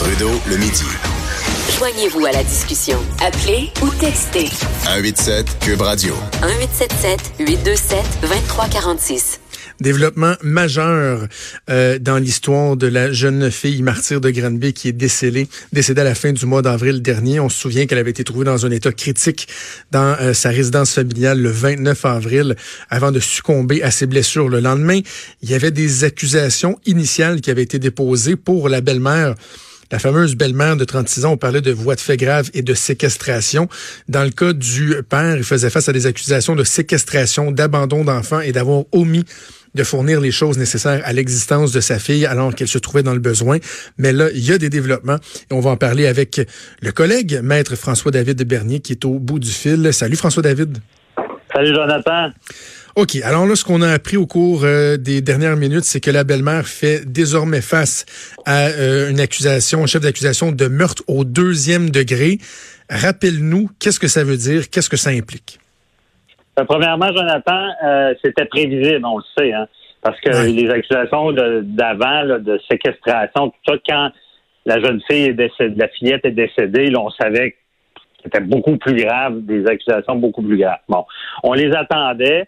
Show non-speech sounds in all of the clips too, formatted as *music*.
Trudeau le midi. Joignez-vous à la discussion. Appelez ou textez 187 Cube Radio. 1877 827 2346. Développement majeur euh, dans l'histoire de la jeune fille martyre de Granby qui est décédée, décédée à la fin du mois d'avril dernier. On se souvient qu'elle avait été trouvée dans un état critique dans euh, sa résidence familiale le 29 avril avant de succomber à ses blessures. Le lendemain, il y avait des accusations initiales qui avaient été déposées pour la belle-mère la fameuse belle-mère de 36 ans, on parlait de voies de fait grave et de séquestration. Dans le cas du père, il faisait face à des accusations de séquestration, d'abandon d'enfants et d'avoir omis de fournir les choses nécessaires à l'existence de sa fille alors qu'elle se trouvait dans le besoin. Mais là, il y a des développements et on va en parler avec le collègue, maître François-David Bernier, qui est au bout du fil. Salut François-David. Salut Jonathan. OK. Alors là, ce qu'on a appris au cours euh, des dernières minutes, c'est que la belle-mère fait désormais face à euh, une accusation, un chef d'accusation de meurtre au deuxième degré. Rappelle-nous, qu'est-ce que ça veut dire? Qu'est-ce que ça implique? Euh, premièrement, Jonathan, c'était prévisible, on le sait, hein, parce que Ouais. les accusations d'avant, de séquestration, tout ça, quand la jeune fille est décédée, la fillette est décédée, là, on savait que c'était beaucoup plus grave, des accusations beaucoup plus graves. Bon, on les attendait.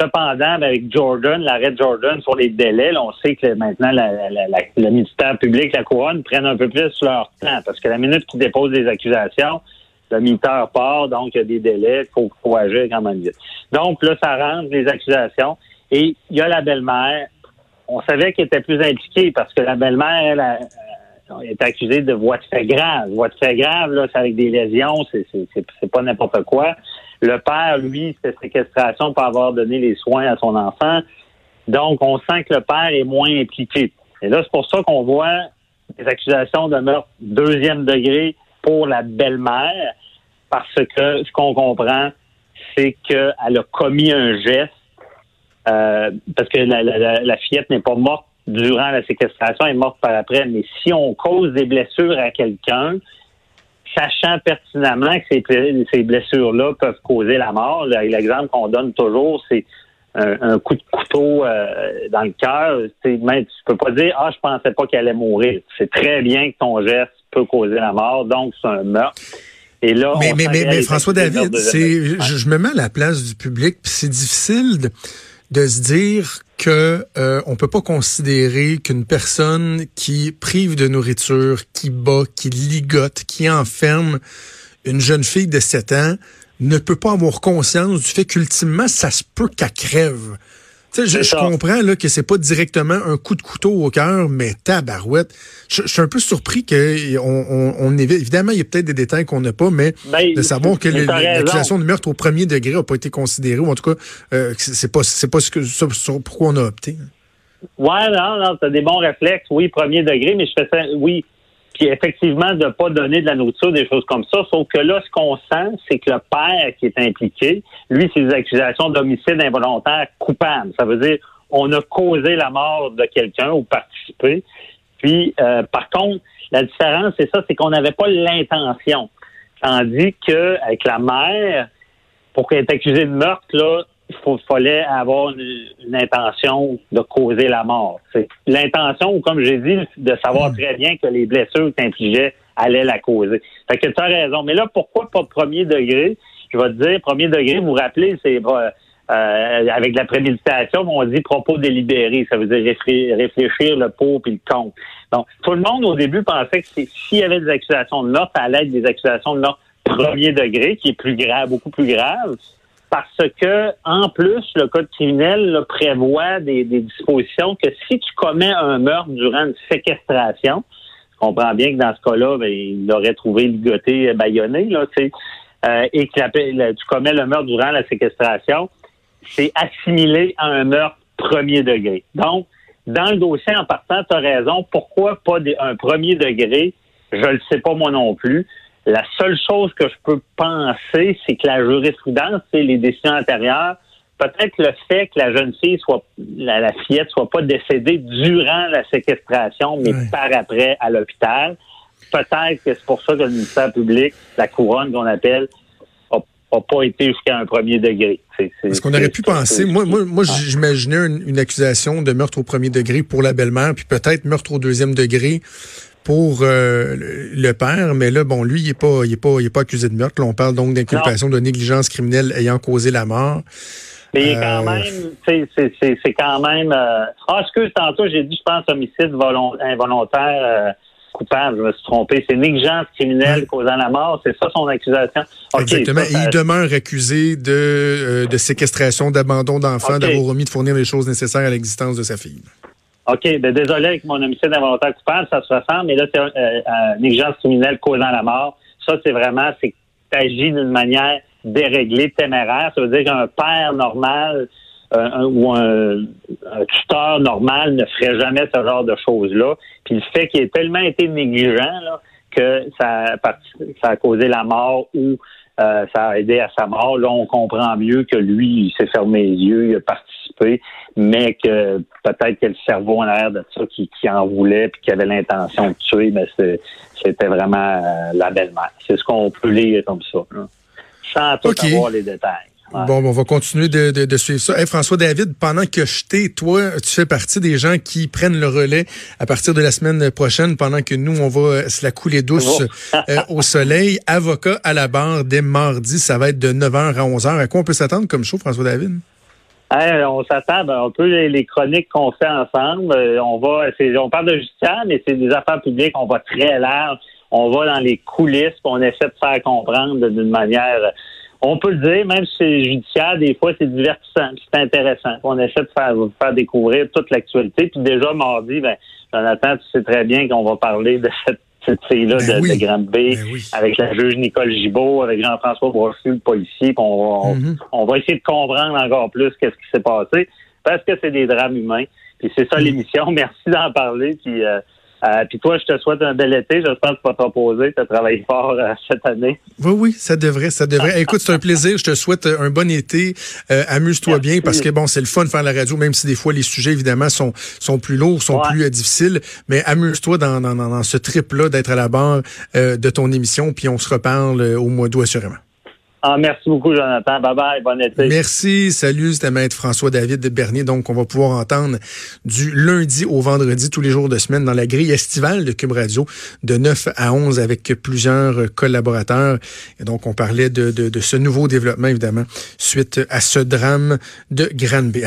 Cependant, ben, avec Jordan, l'arrêt Jordan sur les délais, là, on sait que maintenant la- la- la- le ministère public, la couronne, prennent un peu plus leur temps parce que la minute qu'ils déposent des accusations, le minuteur part, donc il y a des délais, il faut, faut agir quand même vite. Donc là, ça rentre les accusations et il y a la belle-mère. On savait qu'elle était plus impliquée parce que la belle-mère, elle, a- elle est accusée de voies de fait grave. Voies de fait grave, là, c'est avec des lésions, c'est, pas n'importe quoi. Le père, lui, c'est séquestration pour avoir donné les soins à son enfant. Donc, on sent que le père est moins impliqué. Et là, c'est pour ça qu'on voit des accusations de meurtre deuxième degré pour la belle-mère, parce que ce qu'on comprend, c'est qu'elle a commis un geste, euh, parce que la- la- la fillette n'est pas morte durant la séquestration, est morte par après. Mais si on cause des blessures à quelqu'un, sachant pertinemment que ces, ble- ces blessures-là peuvent causer la mort, l'exemple qu'on donne toujours, c'est un, un coup de couteau euh, dans le cœur. Même, tu peux pas dire ah je pensais pas qu'elle allait mourir. C'est très bien que ton geste peut causer la mort, donc c'est un meurtre. Et là, Mais, on mais, sent mais, qu'elle mais est François David, de c'est, je me mets à la place du public, puis c'est difficile de, de se dire que euh, on peut pas considérer qu'une personne qui prive de nourriture, qui bat, qui ligote, qui enferme une jeune fille de 7 ans ne peut pas avoir conscience du fait qu'ultimement, ça se peut qu'elle crève. Tu sais, je, comprends là, que c'est pas directement un coup de couteau au cœur, mais tabarouette. Je, je suis un peu surpris que on, évite. Évidemment, il y a peut-être des détails qu'on n'a pas, mais Ben, de savoir que *laughs* l'accusation de meurtre au premier degré n'a pas été considérée, ou en tout cas, euh, c'est c'est pas c'est pas ce que ça, sur pourquoi on a opté. Ouais, non, non, t'as des bons réflexes, oui, premier degré, mais je fais ça, oui. Puis effectivement, de pas donner de la nourriture, des choses comme ça. Sauf que là, ce qu'on sent, c'est que le père qui est impliqué, lui, c'est des accusations d'homicide involontaire coupable. Ça veut dire, on a causé la mort de quelqu'un ou participé. Puis, euh, par contre, la différence, c'est ça, c'est qu'on n'avait pas l'intention. Tandis que avec la mère, pour qu'elle est accusée de meurtre, là, il fallait avoir une, une intention de causer la mort. L'intention, comme j'ai dit, de savoir très bien que les blessures que allaient la causer. Fait que tu as raison. Mais là, pourquoi pas premier degré? Je vais te dire, premier degré, vous vous rappelez, c'est euh, euh, avec la préméditation, on dit propos délibérés. Ça veut dire réflé- réfléchir le pour puis le contre. Donc, tout le monde, au début, pensait que s'il y avait des accusations de meurtre, ça allait être des accusations de meurtre premier degré, qui est plus grave, beaucoup plus grave parce que, en plus, le code criminel là, prévoit des, des dispositions que si tu commets un meurtre durant une séquestration, je comprends bien que dans ce cas-là, ben, il l'aurait trouvé ligoté, baïonné, là, euh, et que la- tu commets le meurtre durant la séquestration, c'est assimilé à un meurtre premier degré. Donc, dans le dossier en partant, tu as raison. Pourquoi pas un premier degré? Je ne le sais pas moi non plus. La seule chose que je peux penser, c'est que la jurisprudence, c'est les décisions antérieures. Peut-être le fait que la jeune fille soit, la, la fillette soit pas décédée durant la séquestration, mais par après à l'hôpital. Peut-être que c'est pour ça que le ministère public, la couronne qu'on appelle, n'a pas été jusqu'à un premier degré. Parce qu'on aurait pu penser, moi, moi, moi j'imaginais une, accusation de meurtre au premier degré pour la belle-mère, puis peut-être meurtre au deuxième degré pour euh, le père, mais là, bon, lui, il n'est pas, il est pas, il est pas accusé de meurtre. Là, on parle donc d'inculpation de négligence criminelle ayant causé la mort. Mais il est quand euh, même, c'est quand même. Euh... Ah, excuse, tantôt, j'ai dit, je pense, homicide involontaire coupable, je me suis trompé. C'est négligence criminelle causant la mort, c'est ça son accusation. Exactement. Et il demeure accusé de, de séquestration, d'abandon d'enfant, d'avoir omis de fournir les choses nécessaires à l'existence de sa fille. OK, ben désolé avec mon homicide involontaire coupable, ça se ressemble, mais là, c'est euh, euh, négligence criminelle causant la mort. Ça, c'est vraiment, c'est agis d'une manière déréglée, téméraire. Ça veut dire qu'un père normal euh, ou un, tuteur normal ne ferait jamais ce genre de choses-là. Puis le fait qu'il ait tellement été négligent là, que ça, ça a causé la mort ou euh, ça a aidé à sa mort. Là, on comprend mieux que lui, il s'est fermé les yeux, il a mais que peut-être que le cerveau en arrière de ça qui, en voulait puis qui avait l'intention de tuer, mais c'était vraiment euh, la belle-mère. C'est ce qu'on peut lire comme ça, sans tout avoir les détails. Bon, on va continuer de, de, suivre ça. François David, pendant que je t'ai, toi, tu fais partie des gens qui prennent le relais à partir de la semaine prochaine, pendant que nous, on va se la couler douce euh, *laughs* au soleil. Avocat à la barre dès mardi, ça va être de 9h à 11h. À quoi on peut s'attendre comme show, François David? On s'attend ben, un peu les, chroniques qu'on fait ensemble. Euh, on va, on parle de justice, mais c'est des affaires publiques. On va très large. On va dans les coulisses, on essaie de faire comprendre d'une manière on peut le dire, même si c'est judiciaire, des fois, c'est divertissant, c'est intéressant. On essaie de faire, faire découvrir toute l'actualité. Puis déjà, mardi, ben, Jonathan, tu sais très bien qu'on va parler de cette cette fille-là ben de, Grande B, ben avec la juge Nicole Gibault, avec Jean-François Brochu, le policier. On, mm-hmm. on, va essayer de comprendre encore plus qu'est-ce qui s'est passé, parce que c'est des drames humains. Puis c'est ça mm. l'émission. *laughs* Merci d'en parler. Puis euh, euh, puis toi, je te souhaite un bel été. J'espère que tu vas te reposer. Tu as travaillé fort euh, cette année. Oui, oui, ça devrait, ça devrait. *laughs* Écoute, c'est un plaisir. Je te souhaite un bon été. Euh, amuse-toi bien parce que bon, c'est le fun de faire la radio, même si des fois les sujets évidemment sont sont plus lourds, sont plus difficiles. Mais amuse-toi dans, dans, dans, ce trip-là d'être à la barre de ton émission. Puis on se reparle au mois d'août assurément. Ah, merci beaucoup, Jonathan. Bye bye. Bon été. Merci. Salut, c'était Maître François-David Bernier. Donc, on va pouvoir entendre du lundi au vendredi, tous les jours de semaine, dans la grille estivale de Cube Radio, de 9 à 11, avec plusieurs collaborateurs. Et donc, on parlait de, de, ce nouveau développement, évidemment, suite à ce drame de Granby.